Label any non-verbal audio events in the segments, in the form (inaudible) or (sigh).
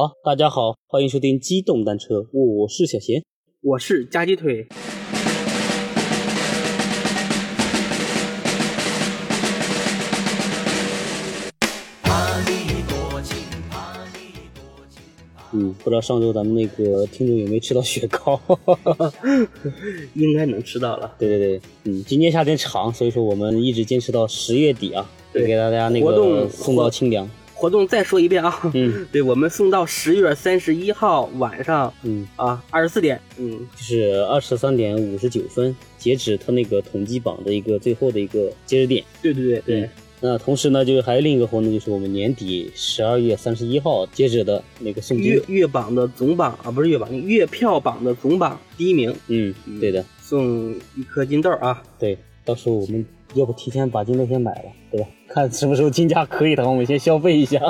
好，大家好，欢迎收听机动单车，我是小贤。我是夹鸡腿。嗯，不知道上周咱们那个听众有没有吃到雪糕？(laughs) 应该能吃到了。对对对，嗯，今年夏天长，所以说我们一直坚持到十月底啊，对给大家那个送到清凉。活动再说一遍啊，嗯。(laughs) 对我们送到十月三十一号晚上嗯，啊二十四点，嗯，就是二十三点五十九分，截止他那个统计榜的一个最后的一个截止点。对对对对。嗯，那同时呢，就是还有另一个活动，就是我们年底十二月三十一号截止的那个送金。月。月榜的总榜啊，不是月榜，月票榜的总榜第一名。嗯，对的，送一颗金豆啊，对，到时候我们要不提前把金豆先买了，对吧？看什么时候金价可以的话，我们先消费一下。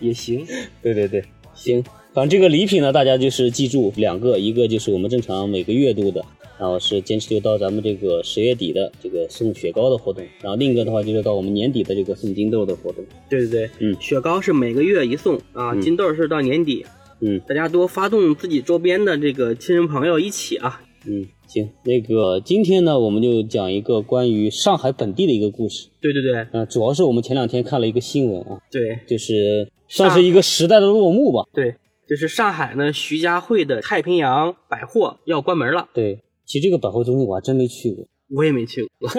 也行。(laughs) 对对对，行，反正这个礼品呢，大家就是记住两个，一个就是我们正常每个月度的，然后是坚持就到咱们这个十月底的这个送雪糕的活动，然后另一个的话就是到我们年底的这个送金豆的活动。对对对，嗯雪糕是每个月一送啊，嗯金豆是到年底，嗯大家多发动自己周边的这个亲人朋友一起啊。嗯，行，那个今天呢，我们就讲一个关于上海本地的一个故事。对对对嗯、主要是我们前两天看了一个新闻啊，对就是算是一个时代的落幕吧。对，就是上海呢徐家汇的太平洋百货要关门了，对，其实这个百货中心我还真没去过。我也没去过。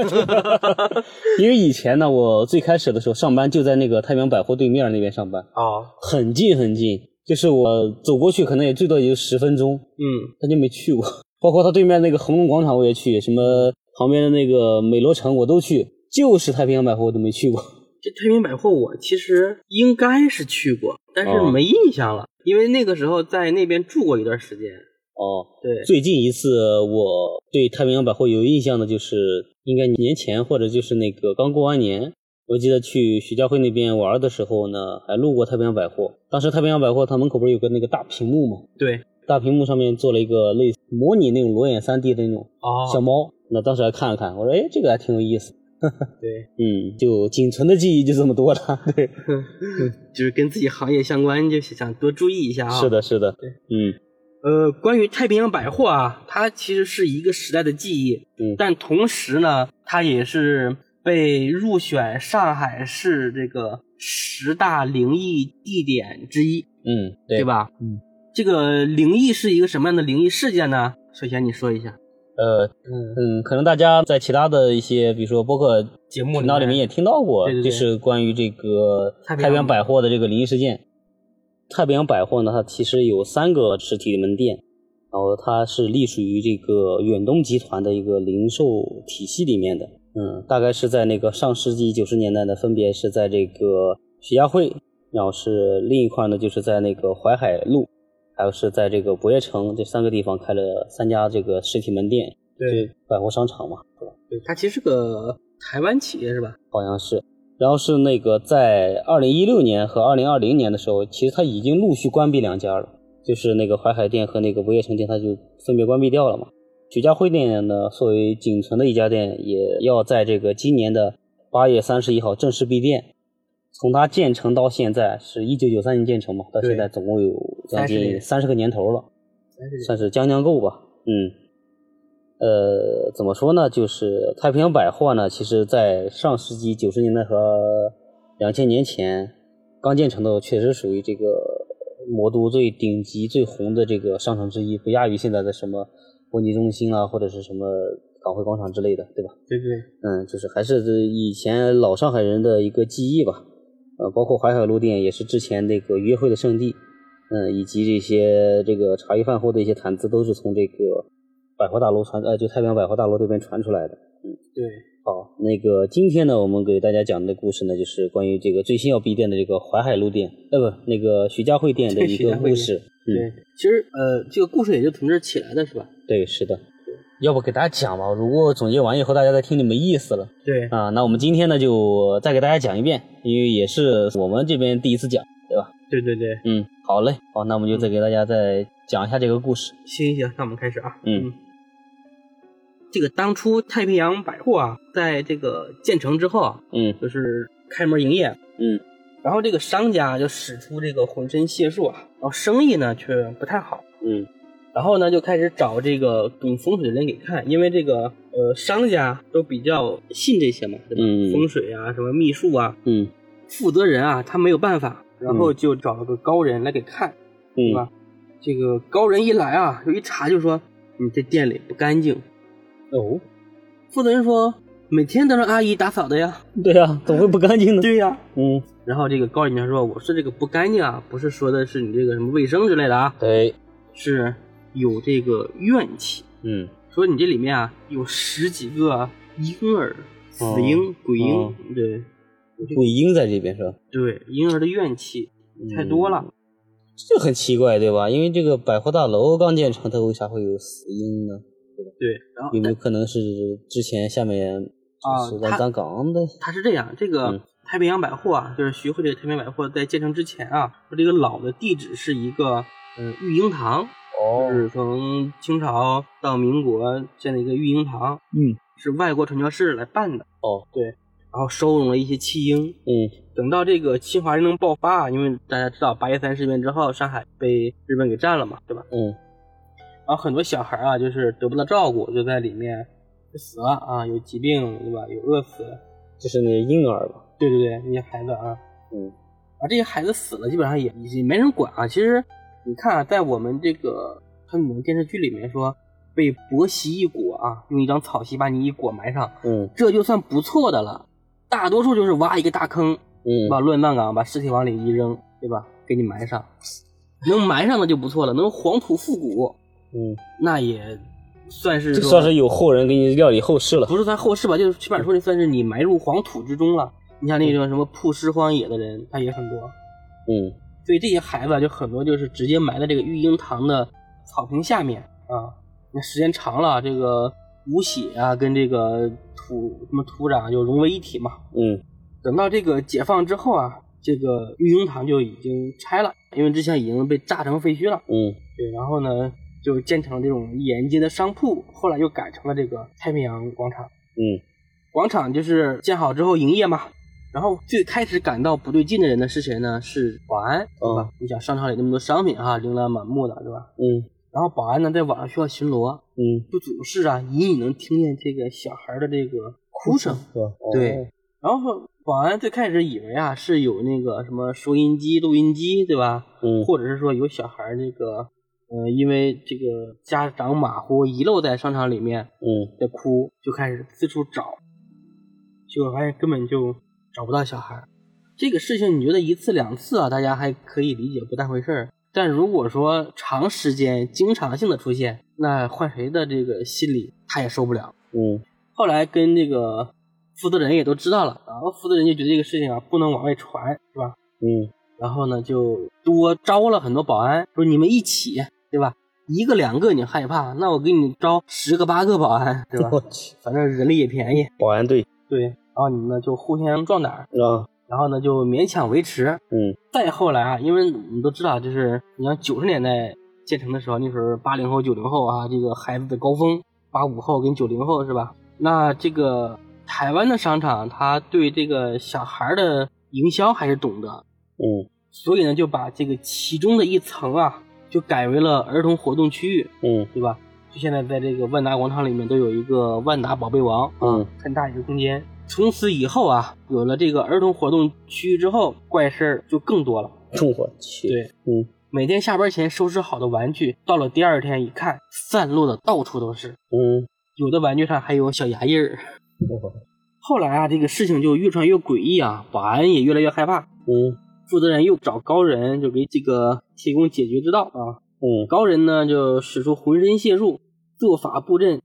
(laughs) 因为以前呢，我最开始的时候上班就在那个太平洋百货对面那边上班，哦，很近很近，就是我走过去可能也最多也就十分钟，嗯，他就没去过。包括它对面那个恒隆广场我也去，什么旁边的那个美罗城我都去，就是太平洋百货我都没去过。这太平洋百货我其实应该是去过，但是哦没印象了，因为那个时候在那边住过一段时间。哦，对，最近一次我对太平洋百货有印象的就是应该年前或者就是那个刚过完年，我记得去徐家汇那边玩的时候呢，还路过太平洋百货。当时太平洋百货它门口不是有个那个大屏幕吗？对，大屏幕上面做了一个类似模拟那种裸眼 3D 的那种哦。小猫，那当时还看了看，我说哎这个还挺有意思，对，(laughs) 嗯，就仅存的记忆就这么多了，(laughs) 对，(laughs) 就是跟自己行业相关，就想多注意一下啊。是，的，是的，对。嗯。呃，关于太平洋百货啊，它其实是一个时代的记忆，嗯。但同时呢，它也是被入选上海市这个十大灵异地点之一，嗯，对。对？吧？嗯，这个灵异是一个什么样的灵异事件呢？首先你说一下。呃，嗯，嗯，可能大家在其他的一些，比如说播客节目频道里面也听到过，对对对就是关于这个太平洋太平洋百货的这个灵异事件。太平洋百货呢，它其实有三个实体门店，然后它是隶属于这个远东集团的一个零售体系里面的。嗯，大概是在那个上世纪九十年代呢，分别是在这个徐家汇，然后是另一块呢，就是在那个淮海路，还有是在这个不夜城这三个地方开了三家这个实体门店，对，百货商场嘛，是吧？对，它其实是个台湾企业是吧？好像是。然后是那个在二零一六年和二零二零年的时候，其实它已经陆续关闭两家了，就是那个淮海店和那个不夜城店，它就分别关闭掉了嘛。许家汇店呢，作为仅存的一家店，也要在这个今年的八月三十一号正式闭店。从它建成到现在是一九九三年建成嘛，到现在总共有将30近三十个年头了。算是将将够吧。嗯，呃，怎么说呢？就是太平洋百货呢，其实在上世纪九十年代和两千年前刚建成的，确实属于这个魔都最顶级、最红的这个商场之一，不亚于现在的什么国际中心啊，或者是什么港汇广场之类的，对吧？对对，嗯，就是还是以前老上海人的一个记忆吧。呃，包括淮海路店也是之前那个约会的圣地，嗯，以及这些这个茶余饭后的一些谈资都是从这个百货大楼传，呃，就太平洋百货大楼这边传出来的。嗯对，好，那个今天呢，我们给大家讲的故事呢，就是关于这个最新要闭店的这个淮海路店，呃，不，那个徐家汇店的一个故事。对嗯，，其实呃，这个故事也就从这儿起来的是吧？对，是的。要不给大家讲吧？如果总结完以后大家再听就没意思了。对，啊，那我们今天呢就再给大家讲一遍，因为也是我们这边第一次讲，对吧？对对对，嗯，好嘞，好，那我们就再给大家再讲一下这个故事。行行，那我们开始啊。嗯这个当初太平洋百货啊，在这个建成之后啊，嗯就是开门营业，嗯然后这个商家就使出这个浑身解数啊，然后生意呢却不太好。嗯然后呢，就开始找这个懂风水的人给看，因为这个呃商家都比较信这些嘛，对吧？嗯风水啊，什么秘术啊，嗯负责人啊他没有办法，然后就找了个高人来给看，对嗯吧？这个高人一来啊，就一查就说你这店里不干净。哦，负责人说每天都是阿姨打扫的呀。对呀、怎么会不干净呢？对呀、嗯，然后这个高人就说我说这个不干净啊，不是说的是你这个什么卫生之类的啊，对，是有这个怨气。嗯说你这里面啊有十几个婴儿、死婴、鬼婴，哦对鬼婴在这边是吧？对，婴儿的怨气太多了。这很奇怪，对吧？因为这个百货大楼刚建成，它为啥会有死婴呢？对，然后有没有可能是之前下面啊就是的？它是这样，这个嗯太平洋百货啊，就是徐汇这个太平洋百货在建成之前啊，说这个老的地址是一个呃育婴堂，哦就是从清朝到民国建了一个育婴堂，嗯，是外国传教士来办的。哦，对，然后收容了一些弃婴。嗯等到这个侵华战争爆发啊，因为大家知道八一三事变之后，上海被日本给占了嘛，对吧？嗯然后很多小孩啊，就是得不到照顾，就在里面就死了啊，有疾病，对吧？有饿死，就是那些婴儿吧？对对对，那些孩子啊，嗯啊，这些孩子死了，基本上也也没人管啊。其实你看啊，在我们这个很多电视剧里面说，被薄席一裹啊，用一张草席把你一裹埋上，嗯这就算不错的了。大多数就是挖一个大坑，嗯把乱葬岗把尸体往里一扔，对吧？给你埋上，能埋上的就不错了，能黄土复古，嗯，那也算是算是有后人给你料理后事了。不是算后事吧？就是起码说这算是你埋入黄土之中了。你像那种什么曝尸荒野的人，他也很多。嗯所以这些孩子啊就很多就是直接埋在这个育婴堂的草坪下面啊。那时间长了，这个污血啊跟这个土什么土壤就融为一体嘛。嗯等到这个解放之后啊，这个育婴堂就已经拆了，因为之前已经被炸成废墟了。嗯对，然后呢就建成了这种沿街的商铺，后来又改成了这个太平洋广场。嗯广场就是建好之后营业嘛。然后最开始感到不对劲的人呢是谁呢？是保安，对吧？你想商场里那么多商品啊，琳琅满目的，对吧？嗯然后保安呢在晚上需要巡逻，嗯，就总是啊隐隐能听见这个小孩的这个哭声。对哦，然后保安最开始以为啊是有那个什么收音机、录音机，对吧？嗯或者是说有小孩那个，呃，因为这个家长马虎遗漏在商场里面嗯在哭，就开始四处找，结果发现根本就找不到小孩。这个事情你觉得一次两次啊，大家还可以理解不当回事儿，但如果说长时间、经常性的出现，那换谁的这个心理他也受不了。嗯后来跟这个负责人也都知道了，然后负责人就觉得这个事情啊不能往外传，是吧？嗯然后呢就多招了很多保安，说你们一起，对吧？一个两个你害怕，那我给你招十个八个保安，对吧？我去，反正人力也便宜，保安队对。然后你们呢就互相壮胆儿，啊，然后呢就勉强维持。嗯再后来啊，因为我们都知道，就是你像九十年代建成的时候，那时候八零后、九零后啊，这个孩子的高峰，八五后跟九零后是吧？那这个台湾的商场，他对这个小孩的营销还是懂的，嗯所以呢就把这个其中的一层啊，就改为了儿童活动区域，嗯对吧？就现在在这个万达广场里面都有一个万达宝贝王啊，嗯很大一个空间。从此以后啊，有了这个儿童活动区域之后，怪事儿就更多了。我去，对，嗯每天下班前收拾好的玩具，到了第二天一看，散落的到处都是，嗯有的玩具上还有小牙印儿。我后来啊，这个事情就越传越诡异啊，保安也越来越害怕。嗯负责人又找高人，就给这个提供解决之道啊。嗯高人呢就使出浑身解数，做法布阵。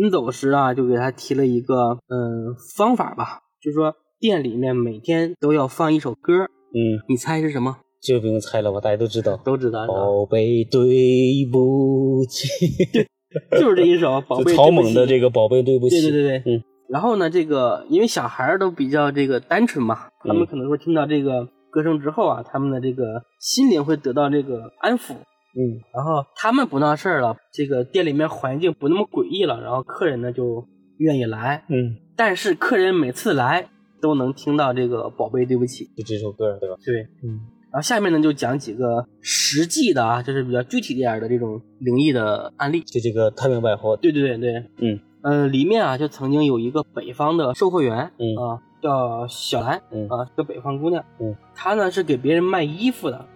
临走时啊，就给他提了一个嗯方法吧，就是说店里面每天都要放一首歌，嗯，你猜是什么？这不用猜了吧？大家都知道。都知道，宝贝，对不起，(laughs) 对就是这一首 (laughs)《宝贝》。就草蜢的这个宝贝，对不起。对对对对，嗯。然后呢，这个因为小孩儿都比较这个单纯嘛，他们嗯可能说听到这个歌声之后啊，他们的这个心灵会得到这个安抚，嗯。然后他们不闹事儿了，这个店里面环境不那么诡异了，然后客人呢就愿意来。嗯。但是客人每次来都能听到这个“宝贝对不起。就这首歌对吧？”。对，嗯。然后下面呢就讲几个实际的啊，就是比较具体点儿的这种灵异的案例。就这个太平百货，对对对对，嗯。呃，里面啊就曾经有一个北方的售货员，嗯。啊，叫小兰，嗯。啊，是个北方姑娘，嗯，她呢是给别人卖衣服的，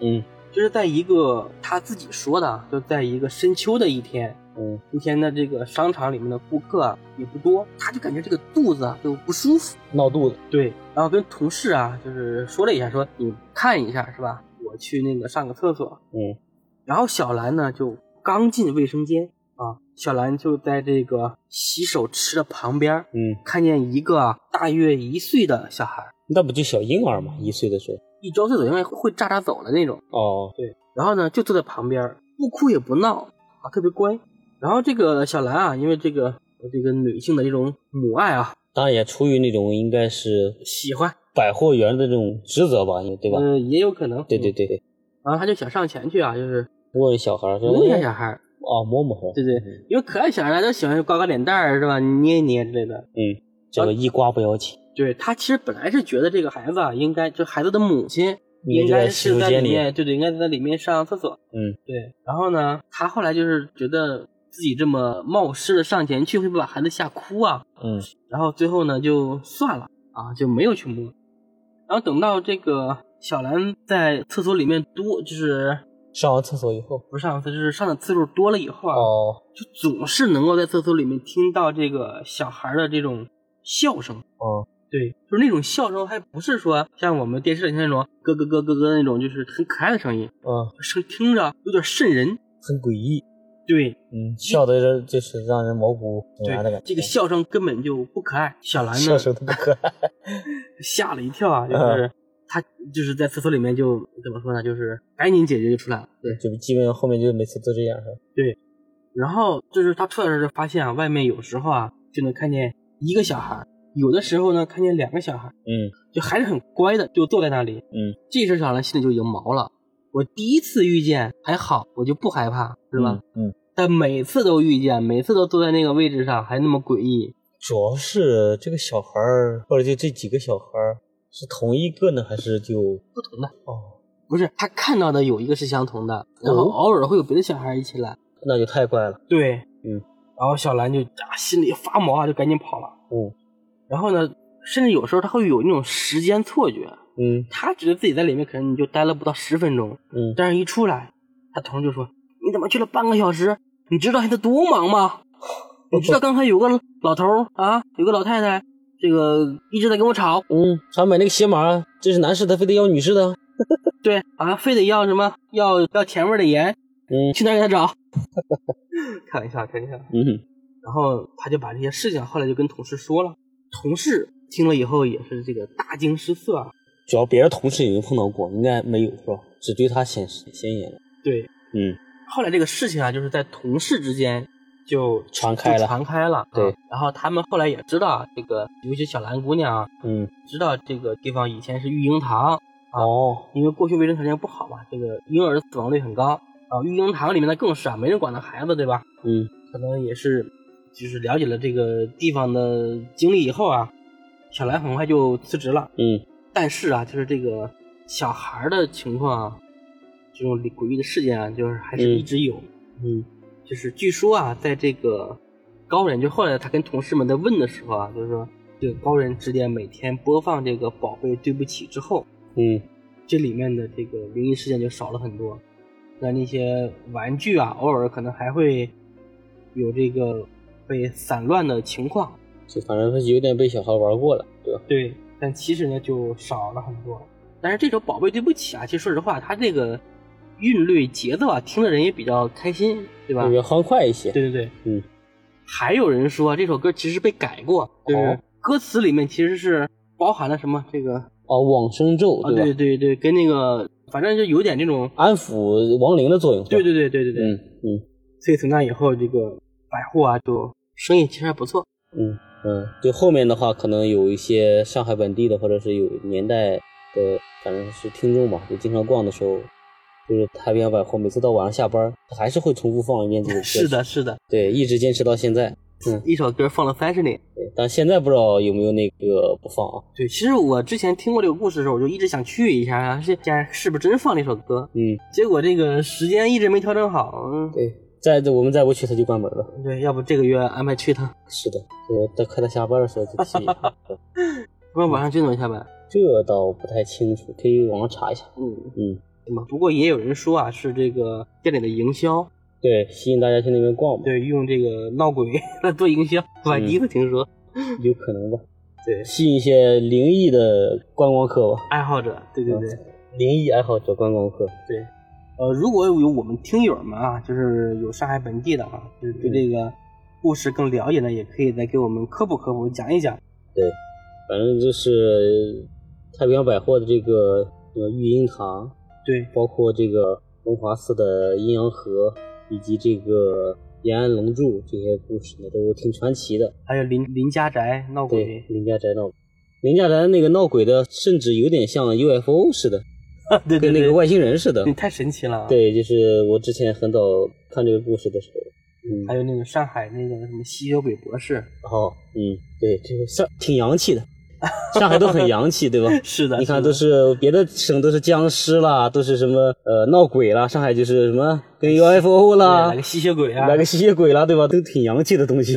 嗯就是在一个他自己说的啊，就在一个深秋的一天，嗯。一天的这个商场里面的顾客啊也不多，他就感觉这个肚子啊就不舒服，闹肚子，对，然后跟同事啊就是说了一下，说你看一下是吧？我去那个上个厕所，嗯。然后小兰呢就刚进卫生间啊，小兰就在这个洗手池的旁边。嗯，看见一个啊大约一岁的小孩，那不就小婴儿嘛，一岁的时候，一周岁左右，因为会喳喳走的那种。哦，对，然后呢就坐在旁边，不哭也不闹啊，特别乖。然后这个小兰啊，因为这个这个女性的这种母爱啊，当然也出于那种应该是喜欢，百货员的这种职责吧，对吧？嗯，也有可能。对对。对对，然后他就想上前去啊，就是摸小孩，摸一下哎小孩儿，哦，摸摸？对对，因为可爱小孩儿都喜欢刮刮脸蛋儿是吧，捏一捏之类的。嗯，这个一刮不要紧，对他其实本来是觉得这个孩子啊，应该就孩子的母亲应该是在里里面，对对，应该在里面上厕所。嗯对，然后呢，他后来就是觉得自己这么冒失的上前去，会不会把孩子吓哭啊？嗯然后最后呢，就算了啊，就没有去摸。然后等到这个小兰在厕所里面多，就是上完厕所以后，不是上次，就是上的次数多了以后啊，哦，就总是能够在厕所里面听到这个小孩的这种笑声。哦，对，就是那种笑声，还不是说像我们电视里那种咯咯咯咯咯那种，就是很可爱的声音，嗯，声听着有点瘆人。很诡异，对，嗯，笑的人就是让人毛骨悚然的感觉，这个笑声根本就不可爱。小兰笑呢声都不可爱，(laughs) 吓了一跳啊，就是他就是在厕所里面就怎么说呢，就是赶紧解决就出来了。对，就基本上后面就每次都这样是吧？然后就是他出来的时候发现啊，外面有时候啊就能看见一个小孩，有的时候呢看见两个小孩，嗯就还是很乖的，就坐在那里。嗯，这时候小兰心里就已经毛了。我第一次遇见还好，我就不害怕，是吧？嗯？嗯，但每次都遇见，每次都坐在那个位置上，还那么诡异。主要是这个小孩儿，或者就这几个小孩儿是同一个呢，还是就不同的哦，不是他看到的有一个是相同的，然后哦偶尔会有别的小孩一起来。那就太怪了，对，嗯，然后小兰就啊心里发毛啊，就赶紧跑了。嗯然后呢，甚至有时候他会有那种时间错觉，嗯他觉得自己在里面可能你就待了不到十分钟，嗯，但是一出来，他同事就说：“你怎么去了半个小时？你知道现在多忙吗？你知道刚才有个老头儿啊，有个老太太，这个一直在跟我吵，嗯，他买那个鞋码，这是男士的，非得要女士的，(laughs) 对啊，非得要什么要要甜味的盐，嗯去哪儿给他找？(laughs) 开玩笑，开玩笑。嗯然后他就把这些事情后来就跟同事说了，同事听了以后也是这个大惊失色啊。主要别的同事有没有碰到过？应该没有是吧？只对他显显眼了，对，嗯后来这个事情啊，就是在同事之间就传开了传开了。对啊然后他们后来也知道这个，尤其小兰姑娘啊，嗯，知道这个地方以前是育婴堂，哦，因为过去卫生条件不好嘛，这个婴儿死亡率很高啊。育婴堂里面的更是啊，没人管的孩子，对吧？嗯可能也是，就是了解了这个地方的经历以后啊，小兰很快就辞职了。嗯但是啊，就是这个小孩儿的情况啊，这种诡异的事件啊，就是还是嗯一直有。嗯就是据说啊，在这个高人，就后来他跟同事们在问的时候啊，就是说这个高人指点每天播放这个《宝贝对不起》之后，嗯这里面的这个灵异事件就少了很多。那那些玩具啊，偶尔可能还会有这个被散乱的情况，就反正是有点被小孩玩过了，对吧？对，但其实呢就少了很多。但是这首《宝贝对不起》啊，其实说实话，它这个韵律节奏啊，听的人也比较开心，对吧？比较欢快一些，对对对，嗯。还有人说这首歌其实被改过，就是哦歌词里面其实是包含了什么这个哦，往生咒啊，对吧？对对对，跟那个反正就有点这种，安抚亡灵的作用，对对对对对对。嗯嗯所以从那以后，这个百货啊就生意其实还不错。嗯嗯，就后面的话，可能有一些上海本地的，或者是有年代的，反正是听众吧，就经常逛的时候，就是太平洋百货，每次到晚上下班，他还是会重复放一遍这首歌。是，的，是的，对，一直坚持到现在。嗯一首歌放了三十年。对但现在不知道有没有那个不放啊？对，其实我之前听过这个故事的时候，我就一直想去一下，是现在是不是真放这首歌？嗯，结果这个时间一直没调整好。嗯，对，再我们再不去他就关门了。对，要不这个月安排去一趟，是的，我在快到下班的时候再去。(laughs) 不然晚上就能下班。这倒不太清楚，可以网上查一下。嗯，嗯？不过也有人说啊，是这个店里的营销，对，吸引大家去那边逛嘛，对，用这个闹鬼 (laughs) 来做营销，我第一次听说。有可能吧。对，吸引一些灵异的观光客吧，爱好者，对对对。灵异爱好者观光客。对，呃，如果有我们听友们啊，就是有上海本地的啊，就是对这个故事更了解的，也可以再给我们科普科普，讲一讲。对，反正就是太平洋百货的这个呃育婴堂，对，包括这个龙华寺的阴阳河，以及这个延安龙柱这些故事呢，都挺传奇的。还有林林家宅闹鬼，，林家宅闹，林家宅那个闹鬼的，甚至有点像 UFO 似的，(laughs) 对对对，跟那个外星人似的。你太神奇了。，对，就是我之前很早看这个故事的时候，嗯，还有那个上海那个什么吸血鬼博士，哦，嗯，对，这个上挺洋气的，(laughs) 上海都很洋气，对吧？是的，你看，都是别的省都是僵尸啦，都是什么呃闹鬼啦，上海就是什么跟 UFO 啦来，个吸血鬼啊，来个吸血鬼啦，对吧？都挺洋气的东西。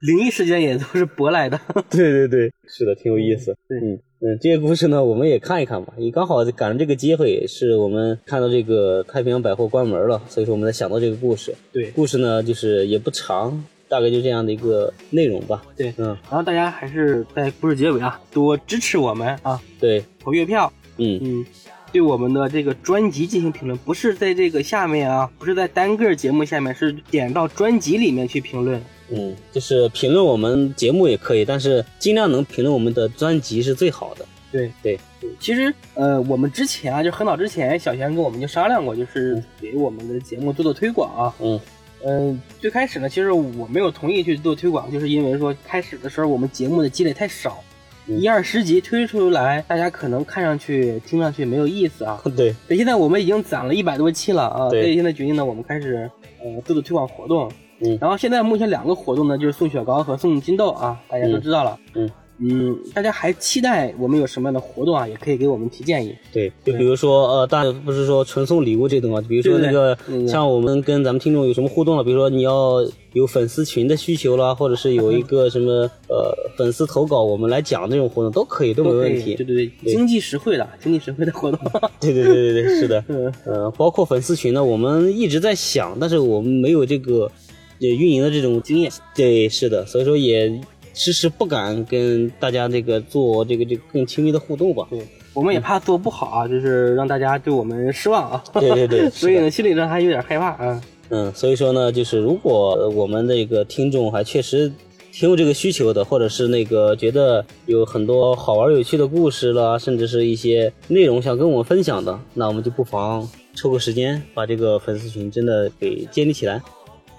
灵异事件也都是舶来的。(laughs) 对对对，是的，挺有意思。对嗯嗯，这些故事呢，我们也看一看吧。也刚好赶上这个机会，是我们看到这个太平洋百货关门了，所以说我们才想到这个故事。对故事呢，就是也不长，大概就这样的一个内容吧。对，嗯，然后大家还是在故事结尾啊，多支持我们啊，对，投月票，嗯嗯，对我们的这个专辑进行评论，不是在这个下面啊，不是在单个节目下面，是点到专辑里面去评论。嗯，就是评论我们节目也可以，但是尽量能评论我们的专辑是最好的。对。对，其实呃，我们之前啊，就很早之前，小贤跟我们就商量过，就是给我们的节目做做推广啊。嗯。嗯、最开始呢，其实我没有同意去做推广，就是因为说开始的时候我们节目的积累太少，嗯。一二十集推出来，大家可能看上去、听上去没有意思啊。对，对，现在我们已经攒了一百多期了啊，所以现在决定呢，我们开始呃做做推广活动。嗯然后现在目前两个活动呢，就是送雪糕和送金豆啊，大家都知道了。嗯嗯，大家还期待我们有什么样的活动啊？也可以给我们提建议。对，就比如说呃，大家不是说纯送礼物这种啊，比如说那个像我们跟咱们听众有什么互动了，比如说你要有粉丝群的需求啦，或者是有一个什么呃粉丝投稿我们来讲这种活动都可以，都没问题。对对对，经济实惠的，经济实惠的活动。(laughs) 对对对对对，是的。(laughs) 嗯，呃，包括粉丝群呢，我们一直在想，但是我们没有这个呃运营的这种经验。对，是的，所以说也迟迟不敢跟大家这个做这个这个更亲密的互动吧。对，我们也怕做不好啊，就是让大家对我们失望啊。对对对，所以呢，心理上还有点害怕啊。嗯，所以说呢，就是如果我们这个听众还确实挺有这个需求的，或者是那个觉得有很多好玩有趣的故事啦，甚至是一些内容想跟我们分享的，那我们就不妨抽个时间把这个粉丝群真的给建立起来。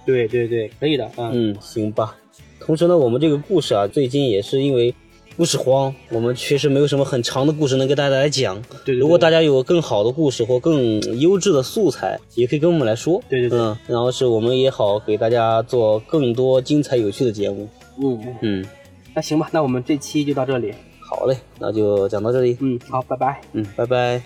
对对对，可以的啊。嗯，行吧。同时呢，我们这个故事啊，最近也是因为故事荒，我们确实没有什么很长的故事能给大家来讲。对对对如果大家有更好的故事或更优质的素材，也可以跟我们来说。对对对嗯，然后是我们也好给大家做更多精彩有趣的节目。嗯嗯，嗯，那行吧，那我们这期就到这里。好嘞，那就讲到这里。嗯，好，拜拜。嗯，拜拜。